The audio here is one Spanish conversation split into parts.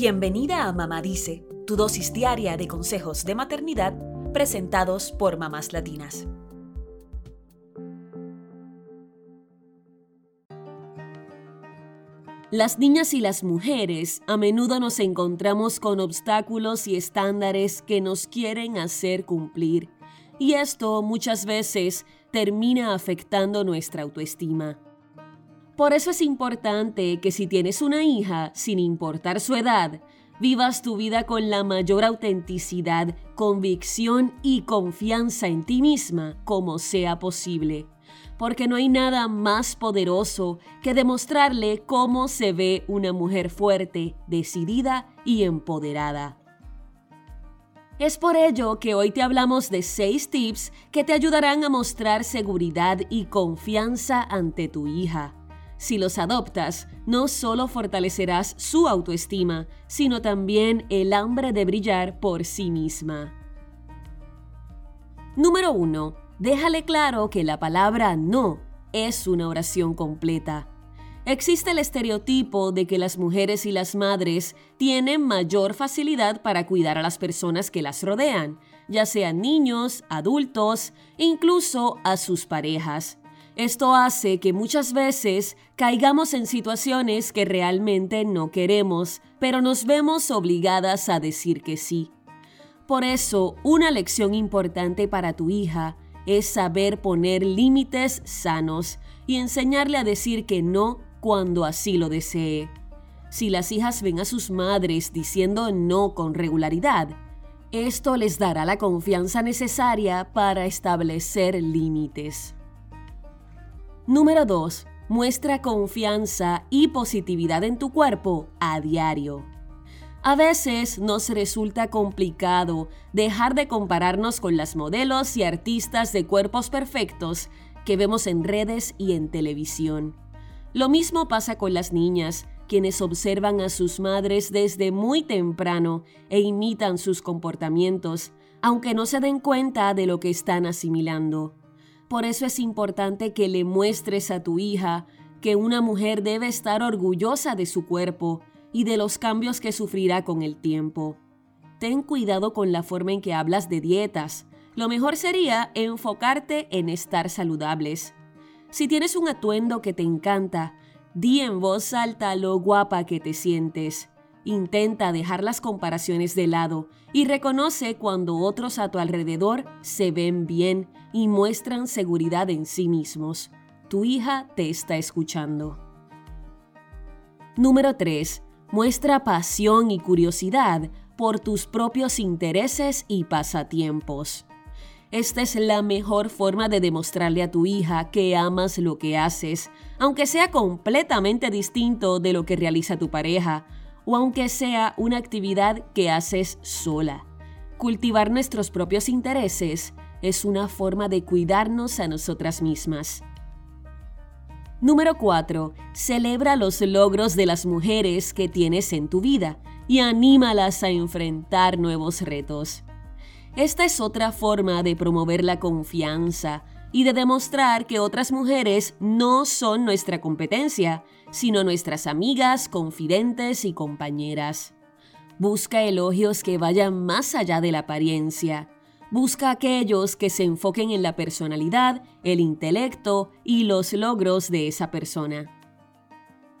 Bienvenida a Mamá Dice, tu dosis diaria de consejos de maternidad presentados por mamás latinas. Las niñas y las mujeres a menudo nos encontramos con obstáculos y estándares que nos quieren hacer cumplir, y esto muchas veces termina afectando nuestra autoestima. Por eso es importante que si tienes una hija, sin importar su edad, vivas tu vida con la mayor autenticidad, convicción y confianza en ti misma como sea posible. Porque no hay nada más poderoso que demostrarle cómo se ve una mujer fuerte, decidida y empoderada. Es por ello que hoy te hablamos de 6 tips que te ayudarán a mostrar seguridad y confianza ante tu hija. Si los adoptas, no solo fortalecerás su autoestima, sino también el hambre de brillar por sí misma. Número 1. Déjale claro que la palabra no es una oración completa. Existe el estereotipo de que las mujeres y las madres tienen mayor facilidad para cuidar a las personas que las rodean, ya sean niños, adultos, incluso a sus parejas. Esto hace que muchas veces caigamos en situaciones que realmente no queremos, pero nos vemos obligadas a decir que sí. Por eso, una lección importante para tu hija es saber poner límites sanos y enseñarle a decir que no cuando así lo desee. Si las hijas ven a sus madres diciendo no con regularidad, esto les dará la confianza necesaria para establecer límites. Número 2. Muestra confianza y positividad en tu cuerpo a diario. A veces nos resulta complicado dejar de compararnos con las modelos y artistas de cuerpos perfectos que vemos en redes y en televisión. Lo mismo pasa con las niñas, quienes observan a sus madres desde muy temprano e imitan sus comportamientos, aunque no se den cuenta de lo que están asimilando. Por eso es importante que le muestres a tu hija que una mujer debe estar orgullosa de su cuerpo y de los cambios que sufrirá con el tiempo. Ten cuidado con la forma en que hablas de dietas. Lo mejor sería enfocarte en estar saludables. Si tienes un atuendo que te encanta, di en voz alta lo guapa que te sientes. Intenta dejar las comparaciones de lado y reconoce cuando otros a tu alrededor se ven bien y muestran seguridad en sí mismos. Tu hija te está escuchando. Número 3. Muestra pasión y curiosidad por tus propios intereses y pasatiempos. Esta es la mejor forma de demostrarle a tu hija que amas lo que haces, aunque sea completamente distinto de lo que realiza tu pareja, o aunque sea una actividad que haces sola. Cultivar nuestros propios intereses es una forma de cuidarnos a nosotras mismas. Número 4. Celebra los logros de las mujeres que tienes en tu vida y anímalas a enfrentar nuevos retos. Esta es otra forma de promover la confianza y de demostrar que otras mujeres no son nuestra competencia, sino nuestras amigas, confidentes y compañeras. Busca elogios que vayan más allá de la apariencia Busca aquellos que se enfoquen en la personalidad, el intelecto y los logros de esa persona.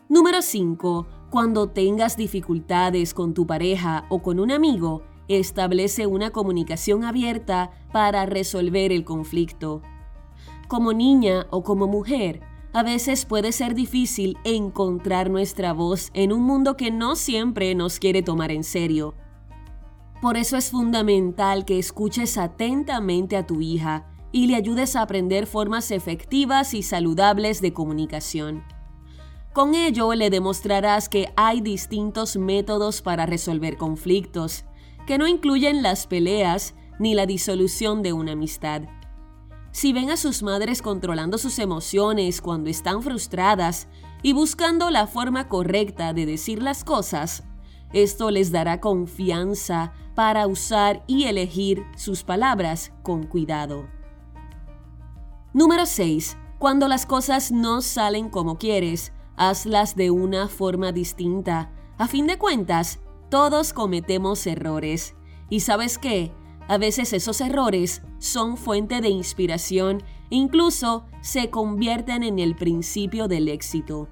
Número 5. Cuando tengas dificultades con tu pareja o con un amigo, establece una comunicación abierta para resolver el conflicto. Como niña o como mujer, a veces puede ser difícil encontrar nuestra voz en un mundo que no siempre nos quiere tomar en serio. Por eso es fundamental que escuches atentamente a tu hija y le ayudes a aprender formas efectivas y saludables de comunicación. Con ello le demostrarás que hay distintos métodos para resolver conflictos, que no incluyen las peleas ni la disolución de una amistad. Si ven a sus madres controlando sus emociones cuando están frustradas y buscando la forma correcta de decir las cosas, esto les dará confianza para usar y elegir sus palabras con cuidado. Número 6. Cuando las cosas no salen como quieres, hazlas de una forma distinta. A fin de cuentas, Todos cometemos errores. ¿Y sabes qué? A veces esos errores son fuente de inspiración e incluso se convierten en el principio del éxito.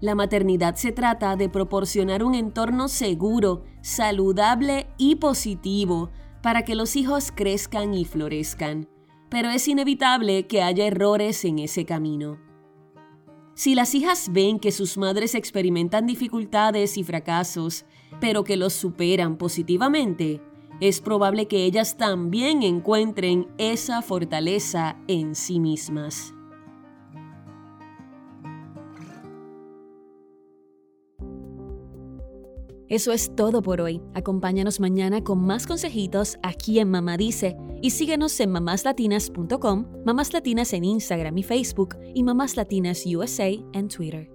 La maternidad se trata de proporcionar un entorno seguro, saludable y positivo para que los hijos crezcan y florezcan, pero es inevitable que haya errores en ese camino. Si las hijas ven que sus madres experimentan dificultades y fracasos, pero que los superan positivamente, es probable que ellas también encuentren esa fortaleza en sí mismas. Eso es todo por hoy. Acompáñanos mañana con más consejitos aquí en Mamá Dice y síguenos en mamáslatinas.com, Mamás Latinas en Instagram y Facebook y Mamás Latinas USA en Twitter.